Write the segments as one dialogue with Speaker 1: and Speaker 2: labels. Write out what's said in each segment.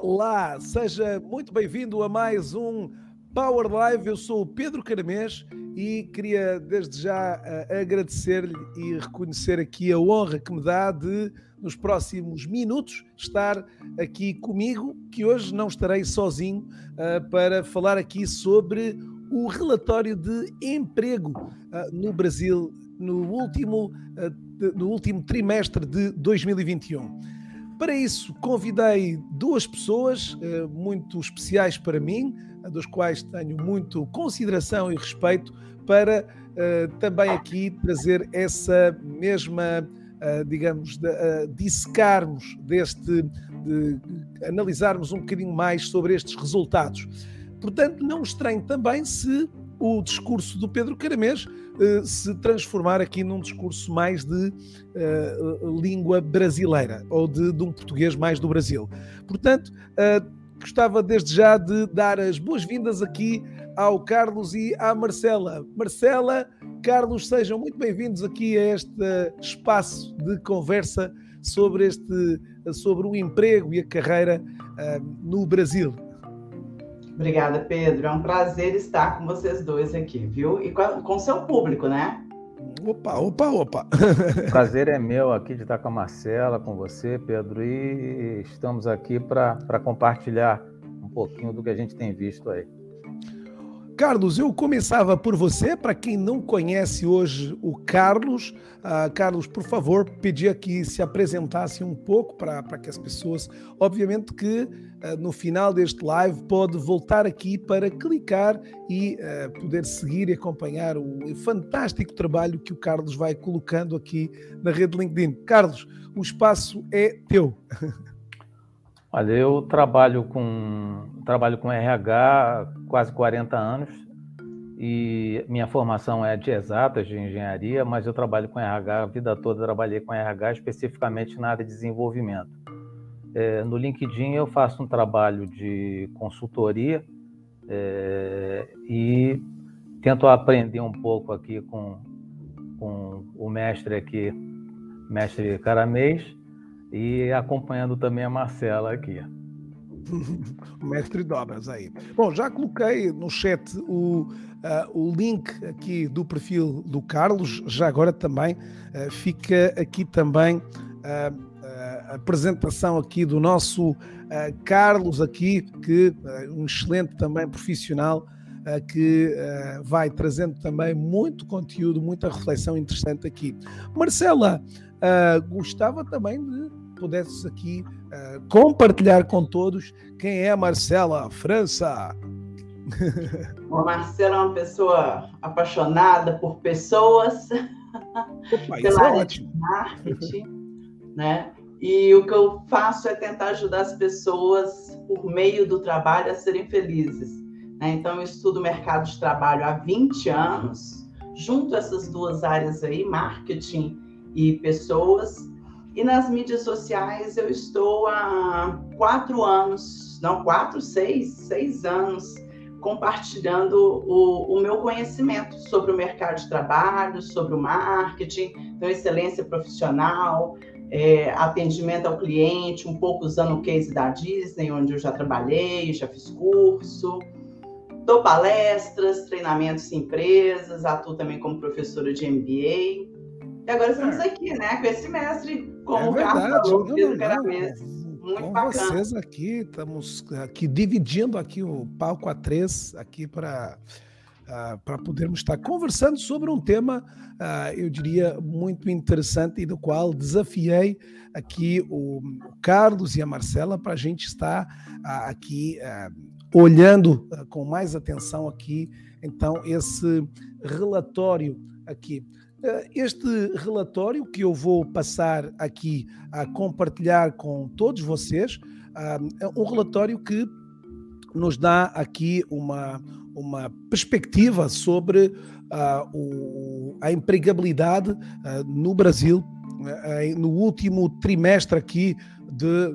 Speaker 1: Olá, seja muito bem-vindo a mais um Power Live. Eu sou o Pedro Caramês e queria desde já uh, agradecer-lhe e reconhecer aqui a honra que me dá de, nos próximos minutos, estar aqui comigo, que hoje não estarei sozinho, uh, para falar aqui sobre o relatório de emprego uh, no Brasil no último, no último trimestre de 2021. Para isso, convidei duas pessoas uh, muito especiais para mim, das quais tenho muito consideração e respeito, para uh, também aqui trazer essa mesma, uh, digamos, dissecarmos deste, de, analisarmos um bocadinho mais sobre estes resultados. Portanto, não estranho também se o discurso do Pedro Caramês uh, se transformar aqui num discurso mais de uh, língua brasileira ou de, de, um português mais do Brasil. Portanto, uh, gostava desde já de dar as boas-vindas aqui ao Carlos e à Marcela. Marcela, Carlos, sejam muito bem-vindos aqui a este espaço de conversa sobre este sobre o emprego e a carreira no Brasil.
Speaker 2: Obrigada, Pedro. É um prazer estar com vocês dois aqui, viu? E com o seu público, né?
Speaker 1: Opa, opa, opa.
Speaker 3: O prazer é meu aqui de estar com a Marcela, com você, Pedro, e estamos aqui para compartilhar um pouquinho do que a gente tem visto aí.
Speaker 1: Carlos, eu começava por você, para quem não conhece hoje o Carlos. Uh, Carlos, por favor, pedia que se apresentasse um pouco para que as pessoas, obviamente que uh, no final deste live pode voltar aqui para clicar e uh, poder seguir e acompanhar o fantástico trabalho que o Carlos vai colocando aqui na rede LinkedIn. Carlos, o espaço é teu.
Speaker 3: Olha, eu trabalho com trabalho com RH quase 40 anos e minha formação é de exatas, de engenharia, mas eu trabalho com RH a vida toda, trabalhei com RH especificamente na área de desenvolvimento. É, no LinkedIn eu faço um trabalho de consultoria é, e tento aprender um pouco aqui com, com o mestre aqui, mestre Caramês, e acompanhando também a Marcela aqui.
Speaker 1: mestre Dobras aí. Bom, já coloquei no chat o, uh, o link aqui do perfil do Carlos, já agora também uh, fica aqui também uh, a apresentação aqui do nosso Carlos aqui, que um excelente também profissional que vai trazendo também muito conteúdo, muita reflexão interessante aqui. Marcela, gostava também de pudesse aqui uh, compartilhar com todos quem é a Marcela França.
Speaker 2: A Marcela é uma pessoa apaixonada por pessoas,
Speaker 1: Opa, pela é área de
Speaker 2: marketing, né? E o que eu faço é tentar ajudar as pessoas por meio do trabalho a serem felizes. Né? Então, eu estudo mercado de trabalho há 20 anos, junto essas duas áreas aí, marketing e pessoas, e nas mídias sociais eu estou há quatro anos, não, quatro, seis, seis anos, compartilhando o, o meu conhecimento sobre o mercado de trabalho, sobre o marketing, então excelência profissional, é, atendimento ao cliente, um pouco usando o case da Disney, onde eu já trabalhei, já fiz curso, dou palestras, treinamentos em empresas, atuo também como professora de MBA. E agora estamos aqui, né, com esse mestre como é verdade, falou, não, não, Muito com bacana.
Speaker 1: vocês aqui, estamos aqui dividindo aqui o palco a três aqui para uh, ah, para podermos estar conversando sobre um tema, uh, eu diria, muito interessante e do qual desafiei aqui o, o Carlos e a Marcela para a gente estar uh, aqui olhando com mais atenção aqui, então, esse relatório aqui. Eh, este relatório que eu vou passar aqui a compartilhar com todos vocês ah, é um relatório que nos dá aqui uma, uma perspectiva sobre uh, o, a empregabilidade uh, no Brasil uh, no último trimestre aqui de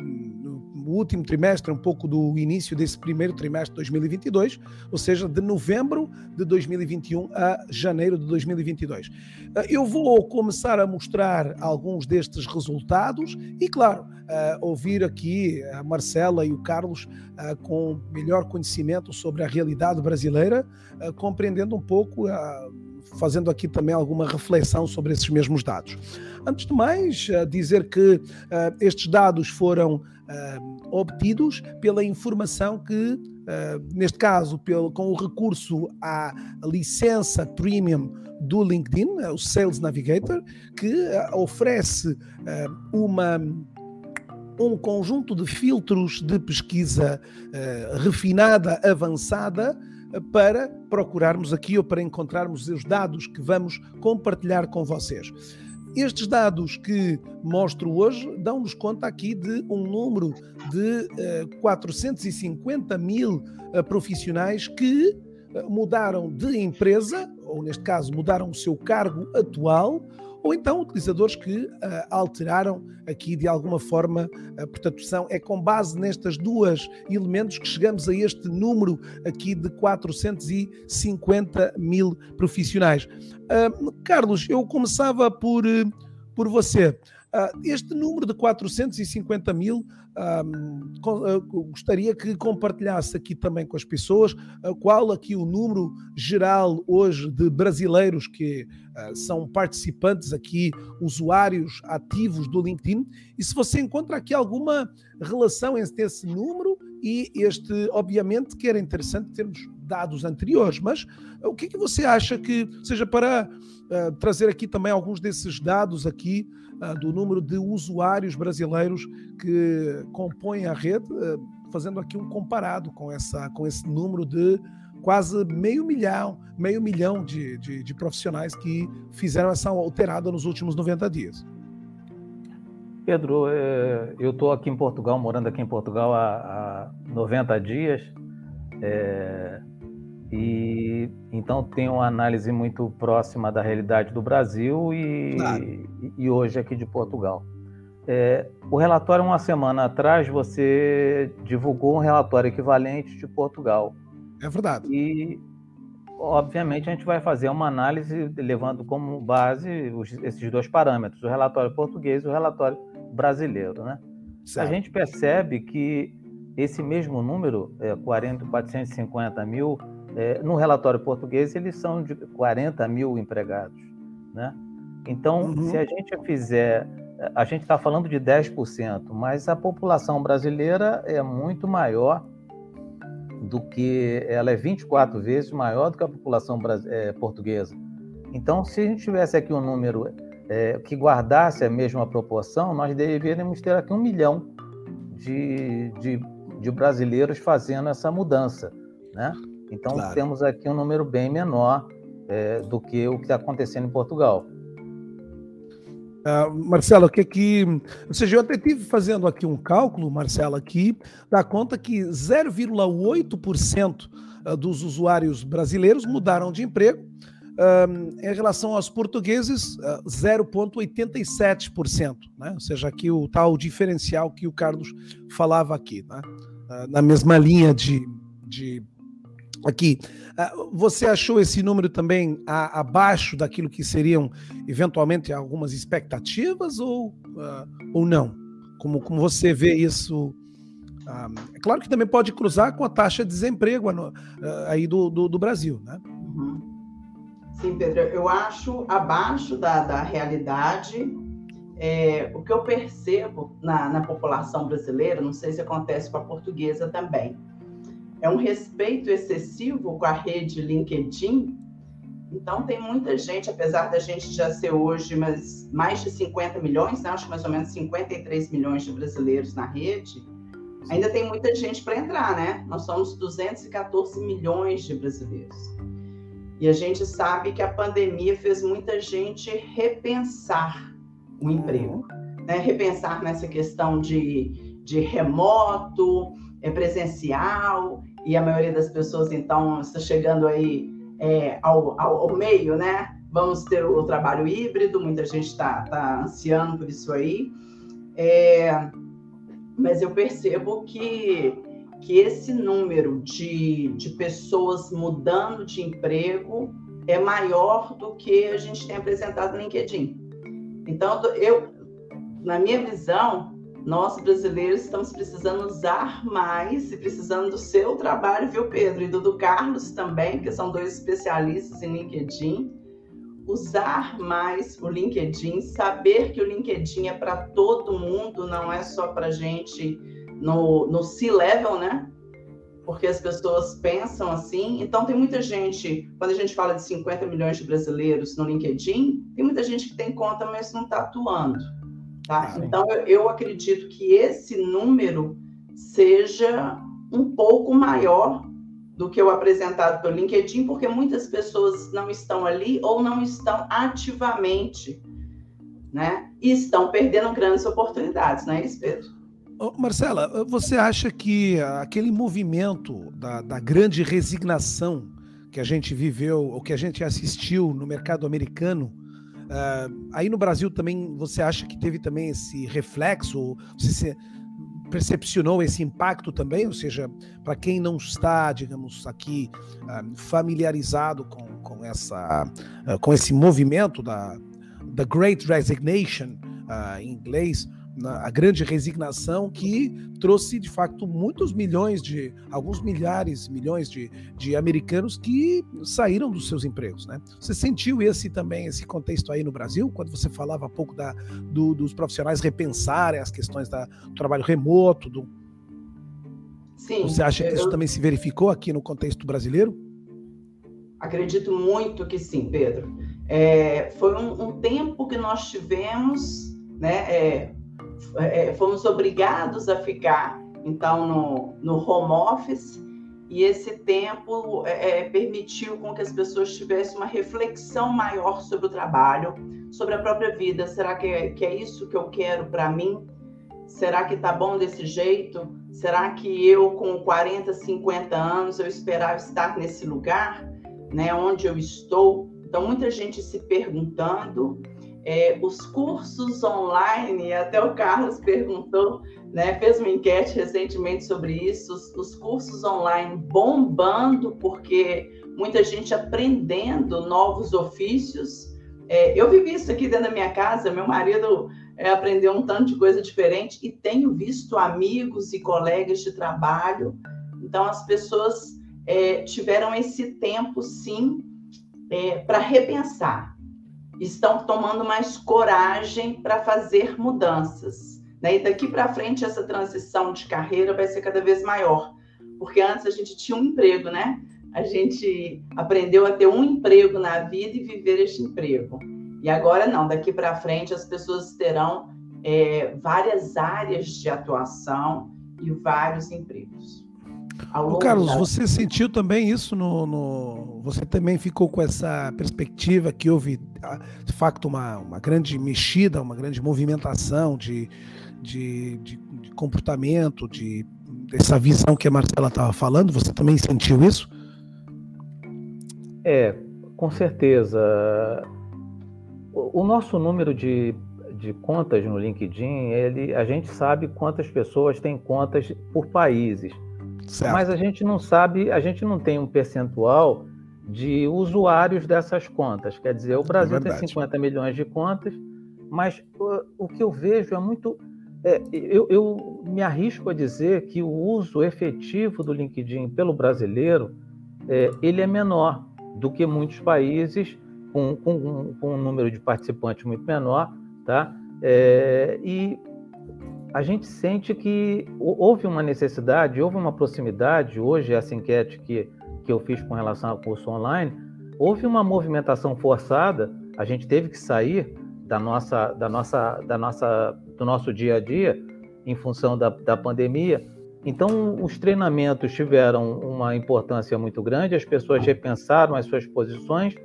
Speaker 1: último trimestre, um pouco do início desse primeiro trimestre de 2022, ou seja, de novembro de 2021 a janeiro de 2022. Uh, eu vou começar a mostrar alguns destes resultados e, claro, ouvir aqui a Marcela e o Carlos uh, com melhor conhecimento sobre a realidade brasileira, compreendendo um pouco fazendo aqui também alguma reflexão sobre esses mesmos dados. Antes de mais, dizer que uh, estes dados foram uh, obtidos pela informação que, uh, neste caso, pelo, com o recurso à licença premium do LinkedIn, o Sales Navigator, que oferece uma um conjunto de filtros de pesquisa refinada, avançada, para procurarmos aqui ou para encontrarmos os dados que vamos compartilhar com vocês. Estes dados que mostro hoje dão-nos conta aqui de um número de uh, 450 mil uh, profissionais que uh, mudaram de empresa, ou neste caso mudaram o seu cargo atual, ou então utilizadores que uh, alteraram aqui de alguma forma, uh, portanto, são, é com base nestas duas elementos que chegamos a este número aqui de 450 mil profissionais. Uh, Carlos, eu começava por, por você. Uh, este número de 450 mil, uh, gostaria que compartilhasse aqui também com as pessoas uh, qual aqui o número geral hoje de brasileiros que são participantes aqui, usuários ativos do LinkedIn, e se você encontra aqui alguma relação entre esse número e este, obviamente, que era interessante termos dados anteriores, mas o que, é que você acha que, seja para trazer aqui também alguns desses dados aqui, uh, do número de usuários brasileiros que compõem a rede, uh, fazendo aqui um comparado com, essa, com esse número de quase meio milhão, meio milhão de, de, de profissionais que fizeram essa alterada nos últimos 90 dias.
Speaker 3: Pedro, é, eu estou aqui em Portugal, morando aqui em Portugal há, há 90 dias. É, e então tem uma análise muito próxima da realidade do Brasil e, claro. e, e hoje aqui de Portugal. É, o relatório, uma semana atrás, você divulgou um relatório equivalente de Portugal.
Speaker 1: É verdade.
Speaker 3: E, obviamente, a gente vai fazer uma análise levando como base os, esses dois parâmetros, o relatório português e o relatório brasileiro. Né? A gente percebe que esse mesmo número, é, 40, 450 mil, é, no relatório português, eles são de 40 mil empregados. Né? Então, uhum. se a gente fizer. A gente está falando de 10%, mas a população brasileira é muito maior do que. Ela é 24 vezes maior do que a população é, portuguesa. Então, se a gente tivesse aqui um número é, que guardasse a mesma proporção, nós deveríamos ter aqui um milhão de, de, de brasileiros fazendo essa mudança. Né? Então, claro. temos aqui um número bem menor é, do que o que está acontecendo em Portugal.
Speaker 1: Uh, Marcelo, que que. Ou seja, eu até tive fazendo aqui um cálculo, Marcelo, aqui, dá conta que 0,8% ah, dos usuários brasileiros mudaram de emprego. Um, em relação aos portugueses, 0,87%, né? ou seja, aqui o tal diferencial que o Carlos falava aqui, né? uh, na mesma linha de, de aqui. Ah, você achou esse número também abaixo daquilo que seriam eventualmente algumas expectativas ou, uh, ou não? Como, como você vê isso? Uh, é claro que também pode cruzar com a taxa de desemprego uh, aí do, do, do, Brasil, né?
Speaker 2: Uhum. Sim, Pedro, eu acho abaixo da, da realidade. É, o que eu percebo na, na população brasileira, não sei se acontece com a portuguesa também, é um respeito excessivo com a rede LinkedIn. Então, tem muita gente, apesar da gente já ser hoje mas mais de 50 milhões, né? acho que mais ou menos 53 milhões de brasileiros na rede, ainda tem muita gente para entrar, né? Nós somos 214 milhões de brasileiros. E a gente sabe que a pandemia fez muita gente repensar o emprego, né? repensar nessa questão de, de remoto, é presencial, e a maioria das pessoas, então, está chegando aí é, ao, ao, ao, meio, né? Vamos ter o, trabalho híbrido, muita gente está tá ansiando por isso aí. É, mas eu percebo que, que esse número de, de pessoas mudando de emprego é maior do que a gente tem apresentado no LinkedIn. Então, eu, na minha visão, nós brasileiros estamos precisando usar mais e precisando do seu trabalho, viu, Pedro? E do, do Carlos também, que são dois especialistas em LinkedIn. Usar mais o LinkedIn, saber que o LinkedIn é para todo mundo, não é só para gente no, no C-level, né? Porque as pessoas pensam assim. Então, tem muita gente, quando a gente fala de 50 milhões de brasileiros no LinkedIn, tem muita gente que tem conta, mas não está atuando. Tá? Então, eu, acredito que esse número seja um pouco maior do que o apresentado pelo LinkedIn, porque muitas pessoas não estão ali ou não estão ativamente, né? E estão perdendo grandes oportunidades, não é isso, Pedro?
Speaker 1: Marcela, você acha que aquele movimento da, da grande resignação que a gente viveu, ou que a gente assistiu no mercado americano, Uh, aí no Brasil também você acha que teve também esse reflexo? Você percepcionou esse impacto também? Ou seja, para quem não está, digamos, aqui uh, familiarizado com, com, essa, uh, com esse movimento da, da Great Resignation em inglês, a grande resignação que trouxe de facto muitos milhões de alguns milhares milhões de, de americanos que saíram dos seus empregos né? Você sentiu esse também esse contexto aí no Brasil? Quando você falava há pouco da, do, dos profissionais repensarem as questões da, do trabalho remoto do Sim, você acha que isso também se verificou aqui no contexto brasileiro?
Speaker 2: Acredito muito que sim Pedro. É, foi um, um tempo que nós tivemos né, é, é, fomos obrigados a ficar, então, no, no home office, e esse tempo é, é, permitiu com que as pessoas tivessem uma reflexão maior sobre o trabalho, sobre a própria vida. Será que é, que é isso que eu quero para mim? Será que tá bom desse jeito? Será que eu, com 40, 50 anos, eu esperava estar nesse lugar, né, onde eu estou? Então, muita gente se perguntando é, os cursos online, até o Carlos perguntou, né, fez uma enquete recentemente sobre isso, os, os cursos online bombando, porque muita gente aprendendo novos ofícios. É, eu vivi isso aqui dentro da minha casa, meu marido é, aprendeu um tanto de coisa diferente e tenho visto amigos e colegas de trabalho. Então, as pessoas é, tiveram esse tempo, sim, é, para repensar estão tomando mais coragem para fazer mudanças. Né? E daqui para frente, essa transição de carreira vai ser cada vez maior. Porque antes a gente tinha um emprego, né? A gente aprendeu a ter um emprego na vida e viver este emprego. E agora não, daqui para frente as pessoas terão é, várias áreas de atuação e vários empregos.
Speaker 1: Ô, Carlos, da... você sentiu também isso no, no, Você também ficou com essa perspectiva que houve, de facto, uma, uma grande mexida, uma grande movimentação de, de, de, de comportamento, de dessa visão que a Marcela estava falando? Você também sentiu isso?
Speaker 3: É, com certeza. O, o nosso número de, de contas no LinkedIn, ele, a gente sabe quantas pessoas têm contas por países. Certo. Mas a gente não sabe, a gente não tem um percentual de usuários dessas contas. Quer dizer, o Brasil é tem 50 milhões de contas, mas o, o que eu vejo é muito. É, eu, eu, me arrisco a dizer que o uso efetivo do LinkedIn pelo brasileiro é, ele é menor do que muitos países com, com, com um número de participantes muito menor, tá? É, e a gente sente que houve uma necessidade, houve uma proximidade. Hoje, essa enquete que, que eu fiz com relação ao curso online, houve uma movimentação forçada. A gente teve que sair da nossa, da nossa, da nossa, do nosso dia a dia em função da, da pandemia. Então, os treinamentos tiveram uma importância muito grande, as pessoas repensaram as suas posições,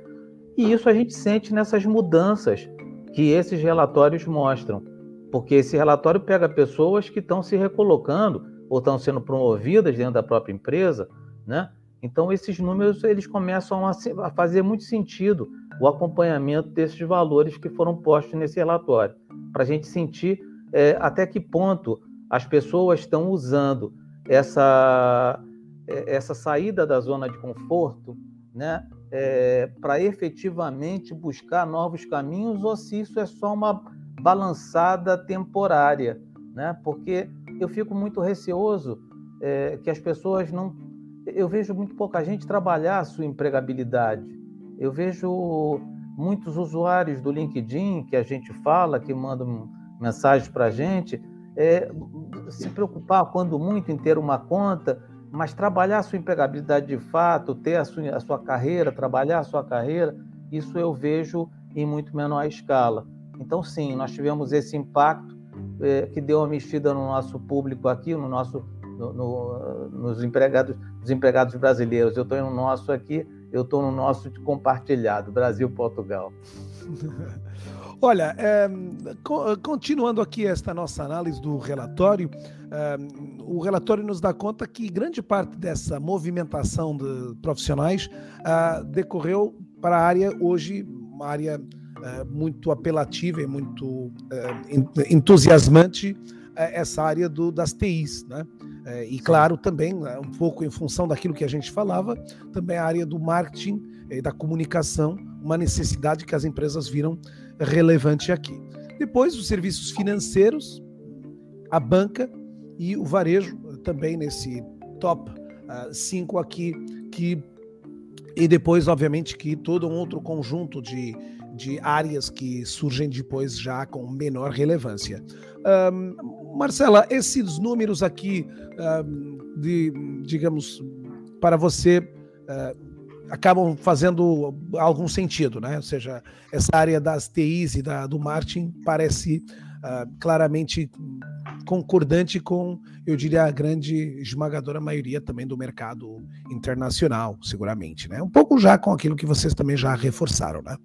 Speaker 3: e isso a gente sente nessas mudanças que esses relatórios mostram porque esse relatório pega pessoas que estão se recolocando ou estão sendo promovidas dentro da própria empresa, né? Então esses números eles começam a, fazer muito sentido o acompanhamento desses valores que foram postos nesse relatório, para a gente sentir é, até que ponto as pessoas estão usando essa, é, essa saída da zona de conforto né, é, para efetivamente buscar novos caminhos ou se isso é só uma balançada temporária, né? Porque eu fico muito receoso é, que as pessoas não. Eu vejo muito pouca gente trabalhar a sua empregabilidade. Eu vejo muitos usuários do LinkedIn que a gente fala, que mandam mensagens para a gente, é, se preocupar, quando muito, em ter uma conta, mas trabalhar a sua empregabilidade de fato, ter a sua, a sua carreira, trabalhar a sua carreira, isso eu vejo em muito menor escala. Então, sim, nós tivemos esse impacto é, que deu uma mexida no nosso público aqui, no nosso, no, no, nos empregados, nos empregados brasileiros. Eu estou no nosso aqui, eu estou no nosso compartilhado, Brasil-Portugal.
Speaker 1: Olha, é, continuando aqui esta nossa análise do relatório, é, o relatório nos dá conta que grande parte dessa movimentação de profissionais é, decorreu para a área hoje, uma área é, muito apelativa e muito é, entusiasmante, é, essa área do, das TIs, né? e claro, também, né, um pouco em função daquilo que a gente falava, também a área do marketing e da comunicação, uma necessidade que as empresas viram relevante aqui. Depois, os serviços financeiros, a banca e o varejo, também nesse top 5 uh, aqui, que e depois, obviamente, que todo um outro conjunto de, de áreas que surgem depois já com menor relevância. Um, Marcela, esses números aqui, um, de, digamos, para você, uh, acabam fazendo algum sentido, né? Ou seja, essa área das TIs e da, do marketing parece uh, claramente concordante com, eu diria, a grande esmagadora maioria também do mercado internacional, seguramente, né? Um pouco já com aquilo que vocês também já reforçaram, né?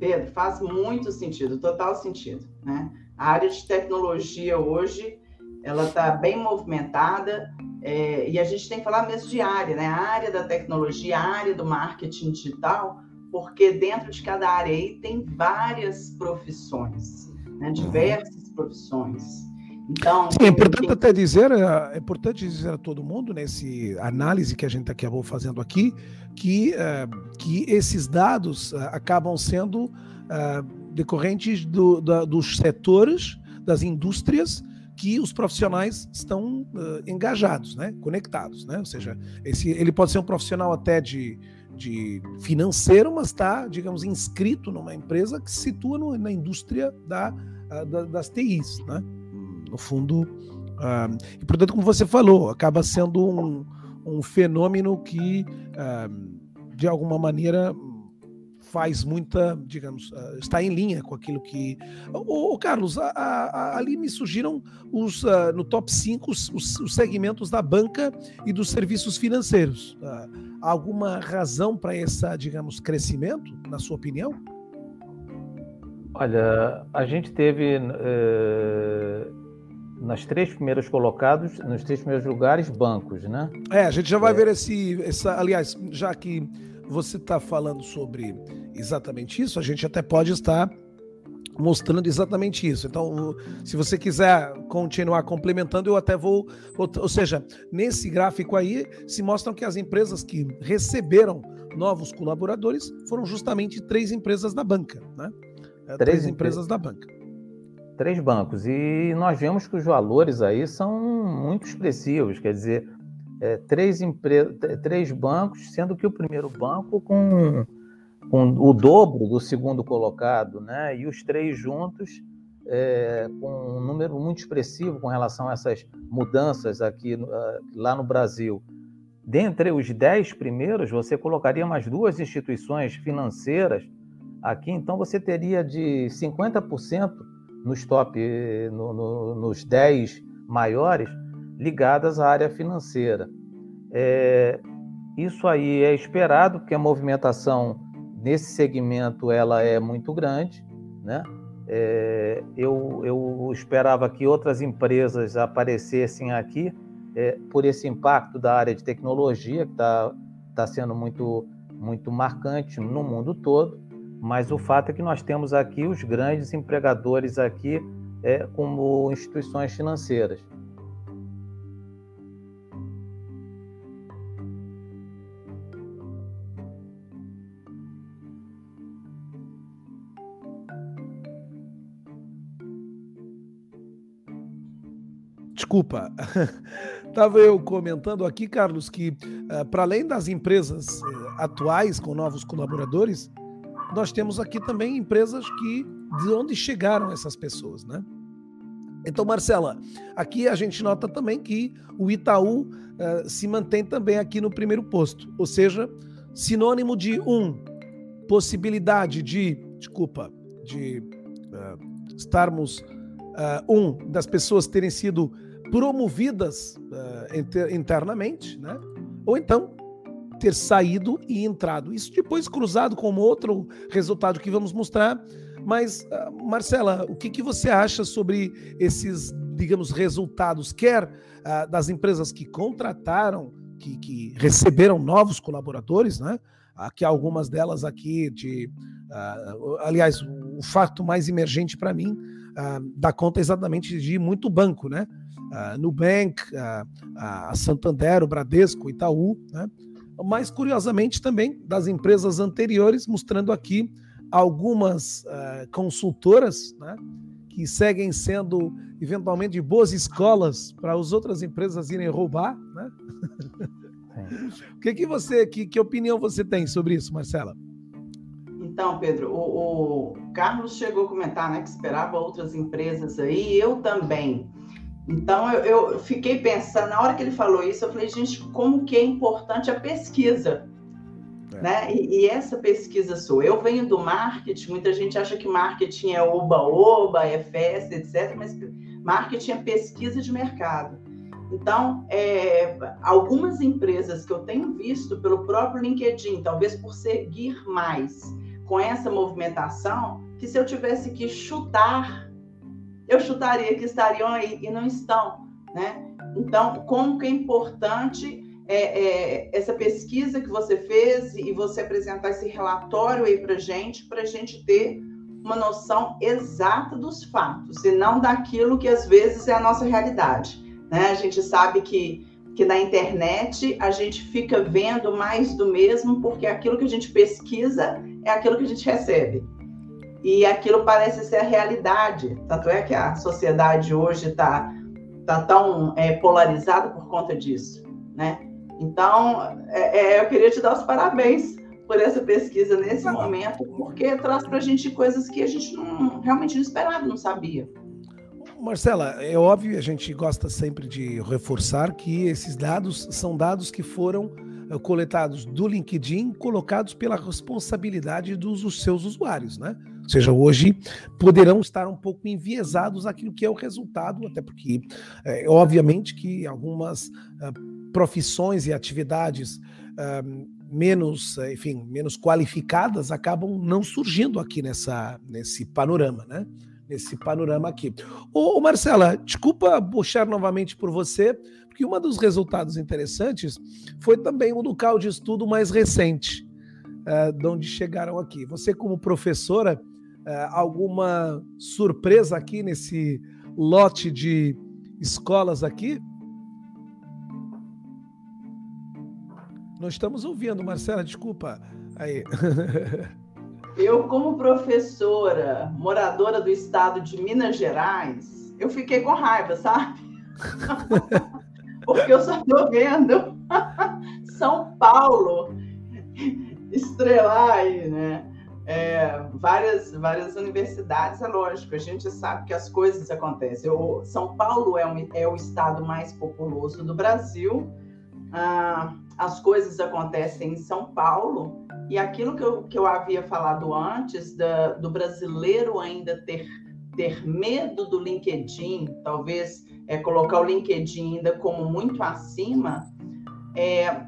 Speaker 2: Pedro, faz muito sentido, total sentido, né? A área de tecnologia hoje, ela está bem movimentada, é, e a gente tem que falar mesmo de área, né? A área da tecnologia, a área do marketing digital, porque dentro de cada área aí tem várias profissões, né? diversas profissões.
Speaker 1: Então, Sim, é importante tem... até dizer, é, é importante dizer a todo mundo nesse análise que a gente acabou fazendo aqui, que, uh, que esses dados uh, acabam sendo uh, decorrentes do, da, dos setores, das indústrias que os profissionais estão engajados, né? conectados. Né? Ou seja, esse, ele pode ser um profissional até de, de financeiro, mas está, digamos, inscrito numa empresa que se situa no, na indústria da, da, das TIs. Né? No fundo, uh, e portanto, como você falou, acaba sendo um, um fenômeno que, de alguma maneira, faz muita, digamos, uh, está em linha com aquilo que. Ô, Carlos, a, a, ali me surgiram os, uh, no top 5 os, os, segmentos da banca e dos serviços financeiros. Uh, alguma razão para esse, digamos, crescimento, na sua opinião?
Speaker 3: Olha, a gente teve eh, nas três primeiros colocados, nos três primeiros lugares, bancos, né?
Speaker 1: É, a gente já vai é. ver esse, essa, aliás, já que você está falando sobre exatamente isso, a gente até pode estar mostrando exatamente isso. Então, se você quiser continuar complementando, eu até vou. Ou seja, nesse gráfico aí se mostram que as empresas que receberam novos colaboradores foram justamente três empresas da banca, né?
Speaker 3: É, três, três empresas da banca. Três bancos. E nós vemos que os valores aí são muito expressivos. Quer dizer, é, três, empre... três bancos, sendo que o primeiro banco com, com o dobro do segundo colocado, né? e os três juntos é, com um número muito expressivo com relação a essas mudanças aqui ah, lá no Brasil. Dentre os dez primeiros, você colocaria mais duas instituições financeiras aqui, então você teria de 50% nos top, no, no, nos 10 maiores, ligadas à área financeira. É, isso aí é esperado, porque a movimentação nesse segmento ela é muito grande, né? É, eu, eu esperava que outras empresas aparecessem aqui é, por esse impacto da área de tecnologia, que está tá sendo muito, muito marcante no mundo todo, mas o fato é que nós temos aqui os grandes empregadores aqui é, como instituições financeiras.
Speaker 1: Desculpa. Estava eu comentando aqui, Carlos, que uh, para além das empresas uh, atuais com novos colaboradores, nós temos aqui também empresas que de onde chegaram essas pessoas, né? Então, Marcela, aqui a gente nota também que o Itaú uh, se mantém também aqui no primeiro posto, ou seja, sinônimo de um possibilidade de, desculpa, de estarmos um das pessoas terem sido promovidas uh, inter, internamente, né? ou então ter saído e entrado. Isso depois cruzado com outro resultado que vamos mostrar. Mas, uh, Marcela, o que, que você acha sobre esses, digamos, resultados, quer uh, das empresas que contrataram, que, que, receberam novos colaboradores, né? Aqui algumas delas aqui de, aliás, o fato mais emergente para mim dá conta exatamente de muito banco, né? a Nubank, a, Santander, o Bradesco, Itaú, né? Mas curiosamente também das empresas anteriores, mostrando aqui algumas uh, consultoras né? que seguem sendo eventualmente boas escolas para as outras empresas irem roubar. Né? o que, que você, que, que opinião você tem sobre isso, Marcela?
Speaker 2: Então, Pedro, o, o, Carlos chegou a comentar né, que esperava outras empresas aí, eu também. Então eu, eu, fiquei pensando, na hora que ele falou isso, eu falei, gente, como que é importante a pesquisa. É. Né? E, e, essa pesquisa sou. Eu venho do marketing, muita gente acha que marketing é oba-oba, é festa, etc. Mas marketing é pesquisa de mercado. Então, é, algumas empresas que eu tenho visto pelo próprio LinkedIn, talvez por seguir mais com essa movimentação, que se eu tivesse que chutar eu chutaria que estariam aí e não estão, né? Então, como que é importante é, é, essa pesquisa que você fez e você apresentar esse relatório aí para gente, para gente ter uma noção exata dos fatos e não daquilo que às vezes é a nossa realidade, né? A gente sabe que que na internet a gente fica vendo mais do mesmo porque aquilo que a gente pesquisa é aquilo que a gente recebe e aquilo parece ser a realidade. Tanto é que a sociedade hoje está tá tão é, polarizada por conta disso, né? Então, é, é, eu queria te dar os parabéns por essa pesquisa nesse momento, porque traz para a gente coisas que a gente não, realmente não esperava, não sabia.
Speaker 1: Marcela, é óbvio, a gente gosta sempre de reforçar que esses dados são dados que foram eh, coletados do LinkedIn, colocados pela responsabilidade dos seus usuários, né? Seja, hoje poderão estar um pouco enviesados aquilo que é o resultado, até porque, é, obviamente, que algumas uh, profissões e atividades uh, menos, enfim, menos qualificadas acabam não surgindo aqui nessa, nesse panorama, né? Nesse panorama aqui. Ô, ô Marcela, desculpa puxar novamente por você, porque um dos resultados interessantes foi também o local de estudo mais recente, uh, de onde chegaram aqui. Você, como professora, é, alguma surpresa aqui nesse lote de escolas aqui? Não estamos ouvindo, Marcela, desculpa. Aí.
Speaker 2: Eu, como professora, moradora do estado de Minas Gerais, eu fiquei com raiva, sabe? Porque eu só estou vendo São Paulo estrelar aí, né? É, várias, várias universidades, é lógico, a gente sabe que as coisas acontecem. O, São Paulo é, um, é o estado mais populoso do Brasil, ah, as coisas acontecem em São Paulo, e aquilo que eu, que eu havia falado antes, da, do brasileiro ainda ter, ter medo do LinkedIn, talvez é, colocar o LinkedIn ainda como muito acima, é,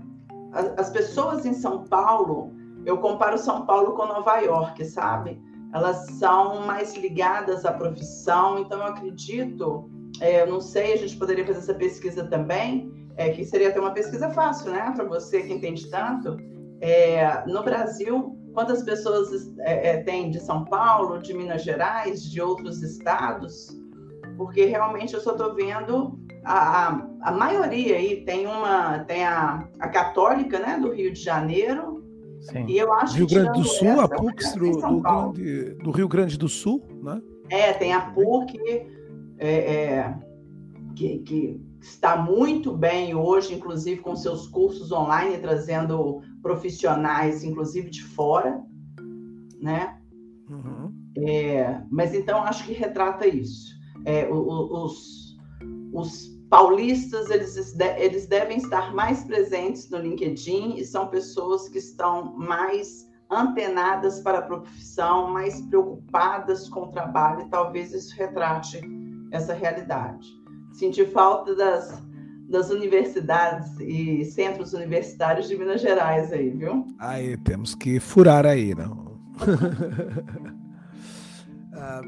Speaker 2: as pessoas em São Paulo eu comparo São Paulo com Nova York, sabe? Elas são mais ligadas à profissão, então eu acredito, é, eu não sei, a gente poderia fazer essa pesquisa também, é, que seria até uma pesquisa fácil, né, para você que entende tanto. É, no Brasil, quantas pessoas é, é, tem de São Paulo, de Minas Gerais, de outros estados? porque realmente eu só estou vendo a, a, a, maioria aí tem uma tem a, a católica né do Rio de Janeiro
Speaker 1: Sim. e eu acho Rio Grande do Sul essa, a PUC do, do, grande, do, Rio Grande do Sul né
Speaker 2: é tem a PUC é, é, que, que está muito bem hoje inclusive com seus cursos online trazendo profissionais inclusive de fora né uhum. é, mas então acho que retrata isso é, os, os paulistas eles, eles devem estar mais presentes no LinkedIn e são pessoas que estão mais antenadas para a profissão, mais preocupadas com o trabalho, e talvez isso retrate essa realidade. Senti falta das, das universidades e centros universitários de Minas Gerais aí, viu?
Speaker 1: Aí temos que furar aí, não? ah,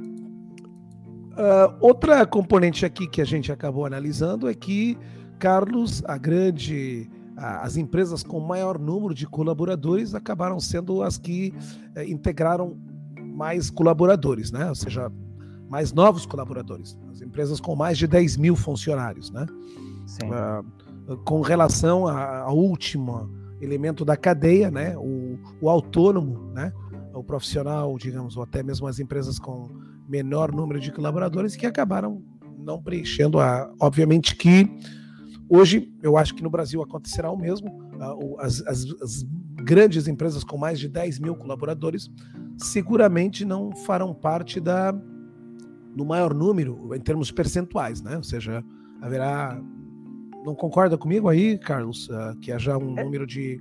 Speaker 1: Uh, outra componente aqui que a gente acabou analisando é que, Carlos, a grande, as empresas com maior número de colaboradores acabaram sendo as que uh, integraram mais colaboradores, né? Ou seja, mais novos colaboradores. As empresas com mais de 10 mil funcionários, né? Sim. Uh, com relação ao último elemento da cadeia, né? O, o autônomo, né? O profissional, digamos, ou até mesmo as empresas com menor número de colaboradores que acabaram não preenchendo a. Obviamente que hoje eu acho que no Brasil acontecerá o mesmo. As, as, as grandes empresas com mais de 10 mil colaboradores seguramente não farão parte da do maior número em termos percentuais, né? Ou seja, haverá. Não concorda comigo aí, Carlos, uh, que haja um é. número de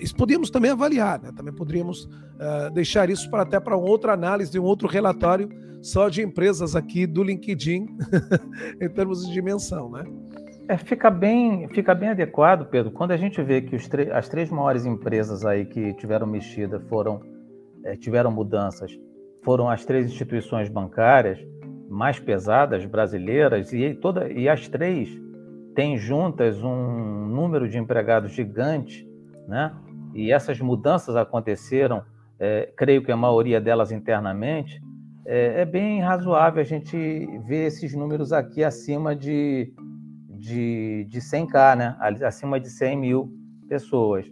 Speaker 1: isso podíamos também avaliar, né? também poderíamos uh, deixar isso para até para outra análise, um outro relatório só de empresas aqui do LinkedIn, em termos de dimensão. Né?
Speaker 3: É, fica, bem, fica bem adequado, Pedro, quando a gente vê que as três maiores empresas aí que tiveram mexida foram, é, tiveram mudanças, foram as três instituições bancárias mais pesadas brasileiras, e, toda, e as três têm juntas um número de empregados gigante né? E essas mudanças aconteceram, é, creio que a maioria delas internamente, é, é, bem razoável a gente ver esses números aqui acima de, de, de 100k, né? acima de 100 mil pessoas.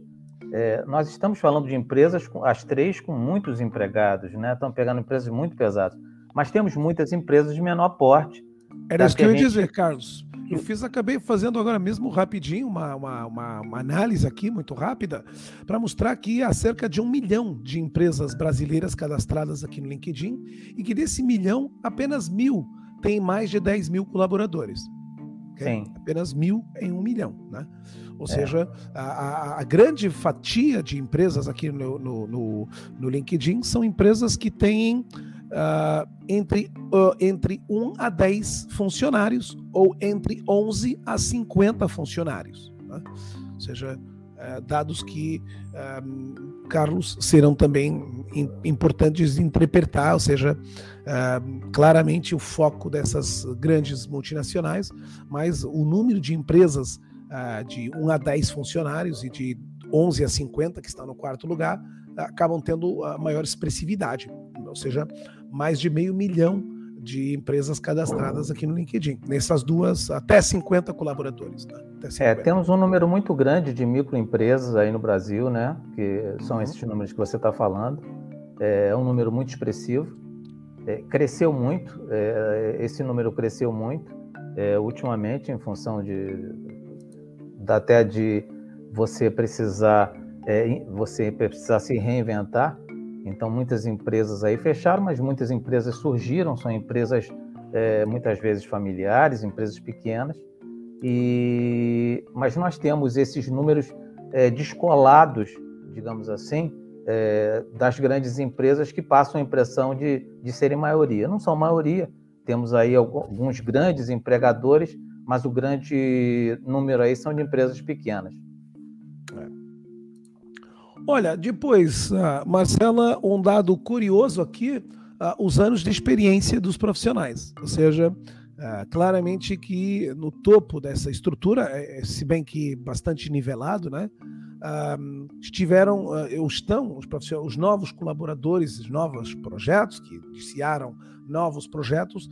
Speaker 3: É, nós estamos falando de empresas, as três com muitos empregados, né? Estão pegando empresas muito pesadas. Mas temos muitas empresas de menor porte.
Speaker 1: Era isso que eu ia dizer, Carlos. Eu fiz, acabei fazendo agora mesmo rapidinho uma, uma, uma, uma análise aqui, muito rápida, para mostrar que há cerca de um milhão de empresas brasileiras cadastradas aqui no LinkedIn e que desse milhão, apenas mil tem mais de 10 mil colaboradores. Okay? Apenas mil em um milhão. Né? Ou é. seja, a, a, a, grande fatia de empresas aqui no, no, no, no LinkedIn são empresas que têm uh, entre, uh, entre 1 a 10 funcionários ou entre 11 a 50 funcionários. Né? Ou seja, uh, dados que, Carlos, serão também importantes de interpretar, ou seja, claramente o foco dessas grandes multinacionais, mas o número de empresas de 1 a 10 funcionários e de 11 a 50, que estão no quarto lugar, acabam tendo a maior expressividade. Ou seja, mais de meio milhão de empresas cadastradas aqui no LinkedIn. Nessas duas, até 50 colaboradores. Né? 50.
Speaker 3: É, temos um número muito grande de microempresas aí no Brasil, né? Que são uhum. esses números que você está falando. É um número muito expressivo. É, cresceu muito, é, esse número cresceu muito é, ultimamente em função de até de você precisar é, você precisar se reinventar então, muitas empresas aí fecharam, mas muitas empresas surgiram, são empresas é, muitas vezes familiares, empresas pequenas, e mas nós temos esses números é, descolados, digamos assim, é, das grandes empresas que passam a impressão de, de serem maioria. Não são maioria, temos aí alguns grandes empregadores, mas o grande número aí são de empresas pequenas.
Speaker 1: Olha, depois, uh, Marcela, um dado curioso aqui, uh, os anos de experiência dos profissionais. Ou seja, Uh, claramente que no topo dessa estrutura, é, é, se bem que bastante nivelado, né, estiveram, uh, estão os, os novos colaboradores, os novos projetos que iniciaram novos projetos,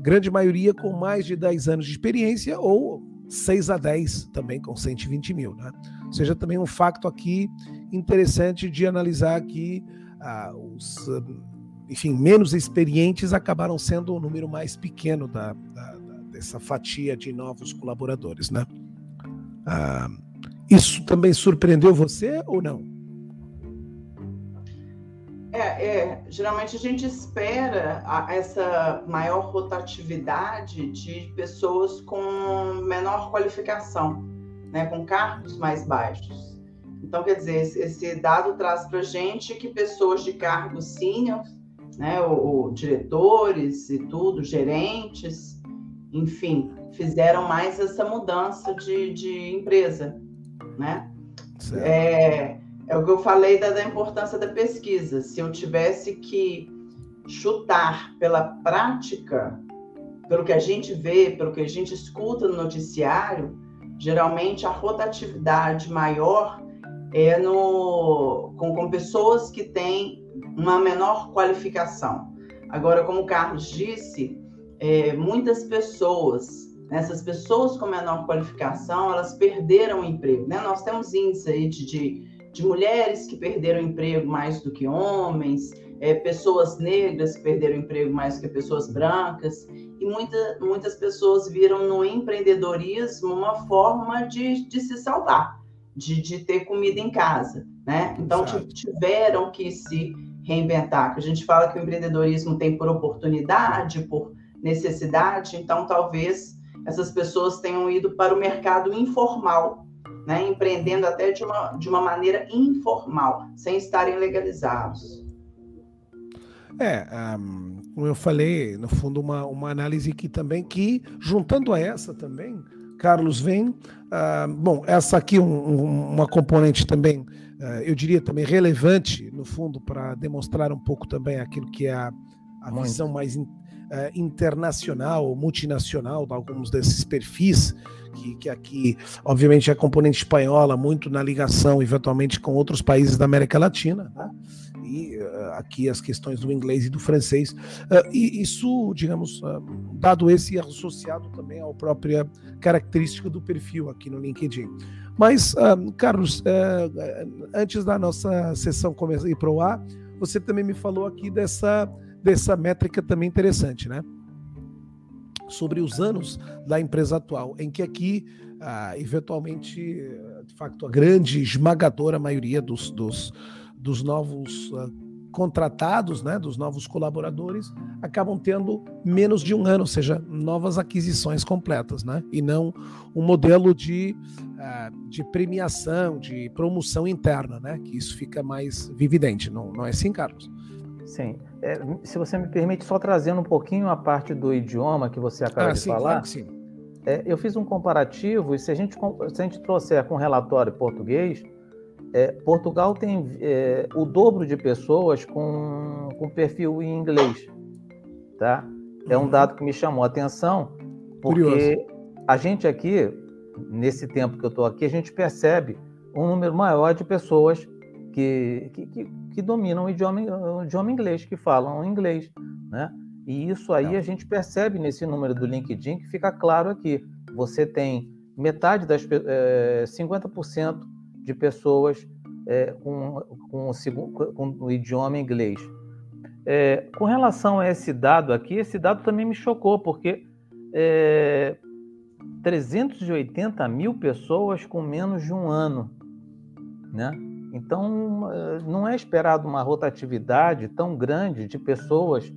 Speaker 1: grande maioria com mais de 10 anos de experiência ou 6 a 10 também com 120 mil. Né? Ou seja, também um facto aqui interessante de analisar que os enfim, menos experientes acabaram sendo o número mais pequeno da, da dessa fatia de novos colaboradores, né? Ah, isso também surpreendeu você ou não?
Speaker 2: É, é, geralmente a gente espera a, essa maior rotatividade de pessoas com menor qualificação, né, com cargos mais baixos. Então, quer dizer, esse, esse dado traz para a gente que pessoas de cargos senior né, o, diretores e tudo, gerentes, enfim, fizeram mais essa mudança de, de empresa, né? É, é o que eu falei da, da importância da pesquisa. Se eu tivesse que chutar pela prática, pelo que a gente vê, pelo que a gente escuta no noticiário, geralmente a rotatividade maior é no, com, com pessoas que têm uma menor qualificação. Agora, como o Carlos disse, é, muitas pessoas, essas pessoas com menor qualificação, elas perderam o emprego. Né? Nós temos índice aí de, de, de mulheres que perderam emprego mais do que homens, é, pessoas negras que perderam emprego mais do que pessoas brancas, e muita, muitas pessoas viram no empreendedorismo uma forma de, de se salvar, de, de ter comida em casa. Né? Então, tiveram que se reinventar, que a gente fala que o empreendedorismo tem por oportunidade, por necessidade, então talvez essas pessoas tenham ido para o mercado informal, né, empreendendo até de uma, de uma maneira informal, sem estarem legalizados.
Speaker 1: É, um, como eu falei, no fundo, uma, uma análise que também, que juntando a essa também, Carlos, vem, uh, bom, essa aqui um, um, uma componente também uh, eu diria também relevante, no fundo, para demonstrar um pouco também aquilo que é a, a visão mais in, uh, internacional, multinacional de alguns desses perfis, que, que aqui, obviamente, é a componente espanhola, muito na ligação, eventualmente, com outros países da América Latina, né? E uh, aqui as questões do inglês e do francês. Uh, e isso, digamos, uh, dado esse associado também à própria característica do perfil aqui no LinkedIn. Mas, Carlos, antes da nossa sessão começar ir para o ar, você também me falou aqui dessa, dessa métrica também interessante, né? Sobre os anos da empresa atual, em que aqui, uh, eventualmente, de facto, a grande, esmagadora maioria dos, dos, dos novos uh, contratados, né, dos novos colaboradores, acabam tendo menos de um ano, ou seja, novas aquisições completas, né, e não um modelo de, uh, de premiação, de promoção interna, né, que isso fica mais vividente, não, não é assim, Carlos?
Speaker 3: Sim. É, se você me permite, só trazendo um pouquinho a parte do idioma que você acaba ah, de sim, falar. Claro sim. É, eu fiz um comparativo e se a gente, se a gente trouxer com relatório português, é, Portugal tem é, o dobro de pessoas com, com perfil em inglês, tá? É um uhum. dado que me chamou a atenção, porque Curioso. a gente aqui, nesse tempo que eu estou aqui, a gente percebe um número maior de pessoas que, que, que, que dominam o idioma, o idioma inglês, que falam inglês, né? E isso aí a gente percebe nesse número do LinkedIn que fica claro aqui. Você tem metade das é, 50% de pessoas é, com, com, o, com, o, idioma inglês. É, com relação a esse dado aqui, esse dado também me chocou, porque é, 380 mil pessoas com menos de um ano. Né? Então, não é esperado uma rotatividade tão grande de pessoas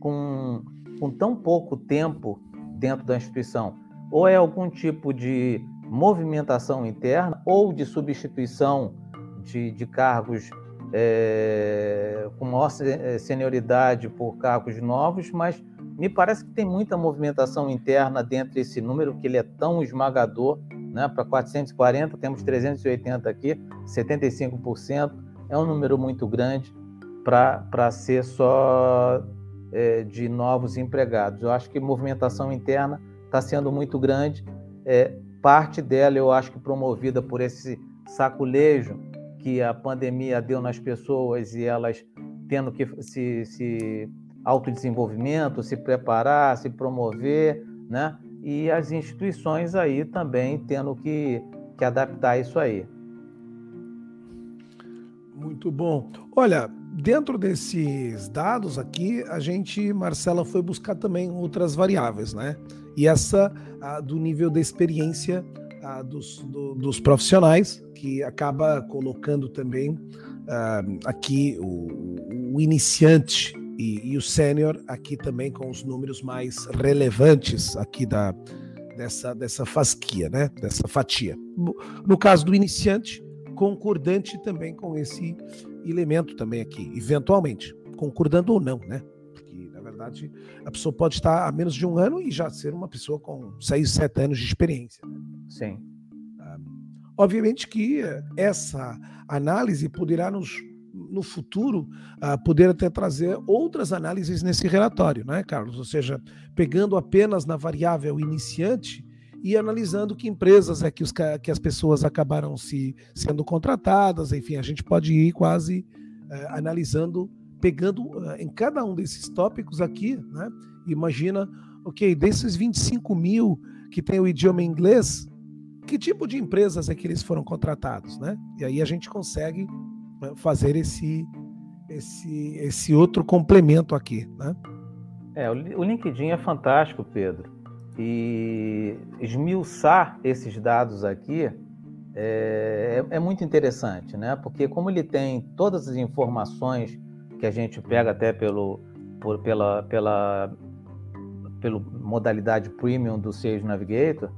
Speaker 3: com, com tão pouco tempo dentro da instituição. Ou é algum tipo de movimentação interna ou de substituição de, de cargos é, com maior eh, senioridade por cargos novos, mas me parece que tem muita movimentação interna dentro desse número, que ele é tão esmagador, né? para 440, temos 380 aqui, 75%, é um número muito grande para ser só é, de novos empregados. Eu acho que movimentação interna está sendo muito grande. É, parte dela, eu acho que promovida por esse saculejo que a pandemia deu nas pessoas e elas tendo que se, se autodesenvolvimento, se preparar, se promover, né? E as instituições aí também tendo que, que adaptar isso aí.
Speaker 1: Muito bom. Olha, dentro desses dados aqui, a gente, Marcela, foi buscar também outras variáveis, né? E essa do nível de experiência dos, do, dos profissionais, que acaba colocando também a, aqui o, o iniciante e, e o sênior aqui também com os números mais relevantes aqui da, dessa, dessa fasquia, né? Dessa fatia. No caso do iniciante, concordante também com esse elemento também aqui, eventualmente, concordando ou não, né? Verdade, a pessoa pode estar há menos de um ano e já ser uma pessoa com seis, sete anos de experiência. Né?
Speaker 3: Sim.
Speaker 1: Ah, obviamente que essa análise poderá nos no futuro uh, poder até trazer outras análises nesse relatório, né, Carlos? Ou seja, pegando apenas na variável iniciante e analisando que empresas é que, os, que as pessoas acabaram se sendo contratadas, enfim, a gente pode ir quase uh, analisando, pegando uh, em cada um desses tópicos aqui, né? Imagina, ok, desses 25 mil que tem o idioma inglês, que tipo de empresas é que eles foram contratados, né? E aí a gente consegue né, fazer esse, esse, esse outro complemento aqui. Né?
Speaker 3: É, o LinkedIn é fantástico, Pedro. E esmiuçar esses dados aqui é, é, muito interessante, né? Porque como ele tem todas as informações que a gente pega até pelo, por, pela, pela pelo modalidade premium do Sage Navigator,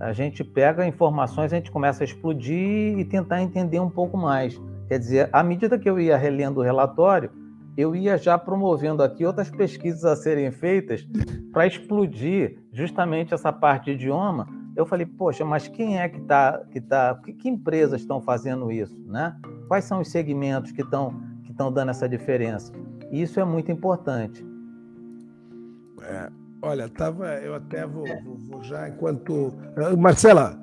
Speaker 3: a gente pega informações, a gente começa a explodir e tentar entender um pouco mais. Quer dizer, à medida que eu ia relendo o relatório, eu ia já promovendo aqui outras pesquisas a serem feitas para explodir justamente essa parte de idioma. Eu falei, poxa, mas quem é que está, que tá, que, que, empresas estão fazendo isso, né? Quais são os segmentos que estão estão dando essa diferença? Isso é muito importante.
Speaker 1: É, olha, tava, eu até vou, vou, vou já enquanto Marcela.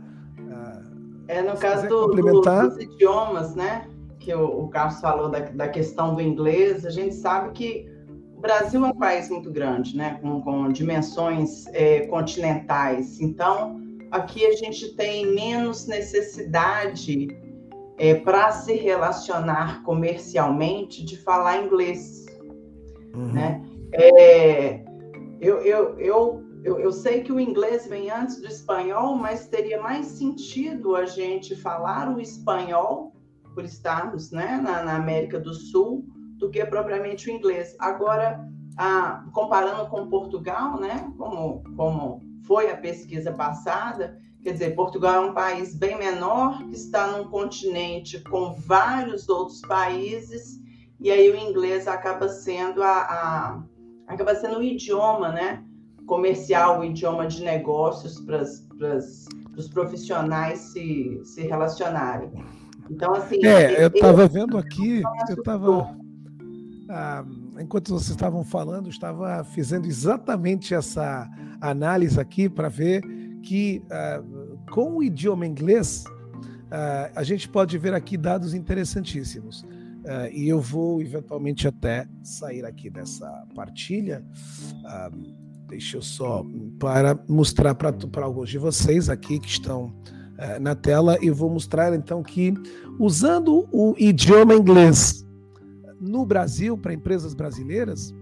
Speaker 2: É no caso do, do, dos idiomas, né? que o, o Carlos falou da, da questão do inglês, a gente sabe que o Brasil é um país muito grande, né, com, com dimensões é, continentais. Então, aqui a gente tem menos necessidade é, para se relacionar comercialmente de falar inglês, uhum. né? É, eu, eu, eu, eu, eu sei que o inglês vem antes do espanhol, mas teria mais sentido a gente falar o espanhol por estarmos né, na, na, América do Sul do que propriamente o inglês. Agora, a, comparando com Portugal, né, como, como foi a pesquisa passada, quer dizer, Portugal é um país bem menor, que está num continente com vários outros países, e aí o inglês acaba sendo a, a acaba sendo o idioma, né, comercial, o idioma de negócios para os profissionais se, se relacionarem. Então, assim.
Speaker 1: É, eu estava vendo aqui, eu estava. Ah, enquanto vocês estavam falando, estava fazendo exatamente essa análise aqui para ver que ah, com o idioma inglês ah, a gente pode ver aqui dados interessantíssimos. Ah, e eu vou eventualmente até sair aqui dessa partilha. Deixa eu só para mostrar para alguns de vocês aqui que estão na tela e vou mostrar então que usando o idioma inglês no Brasil para empresas brasileiras,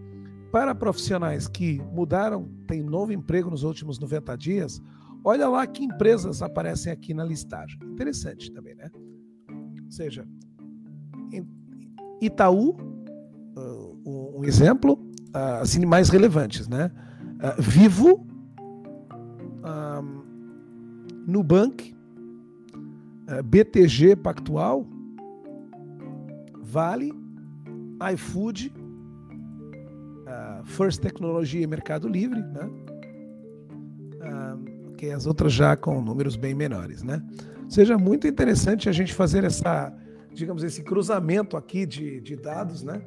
Speaker 1: para profissionais que mudaram, têm novo emprego nos últimos 90 dias, olha lá que empresas aparecem aqui na listagem. Interessante também, né? Ou seja, Itaú, uh, um exemplo, uh, assim, mais relevantes, né? Uh, Vivo, Nubank, BTG Pactual, Vale, iFood, First Tecnologia e Mercado Livre, né? Uh, que as outras já com números bem menores, né? Seja muito interessante a gente fazer essa, digamos, esse cruzamento aqui de, de dados, né?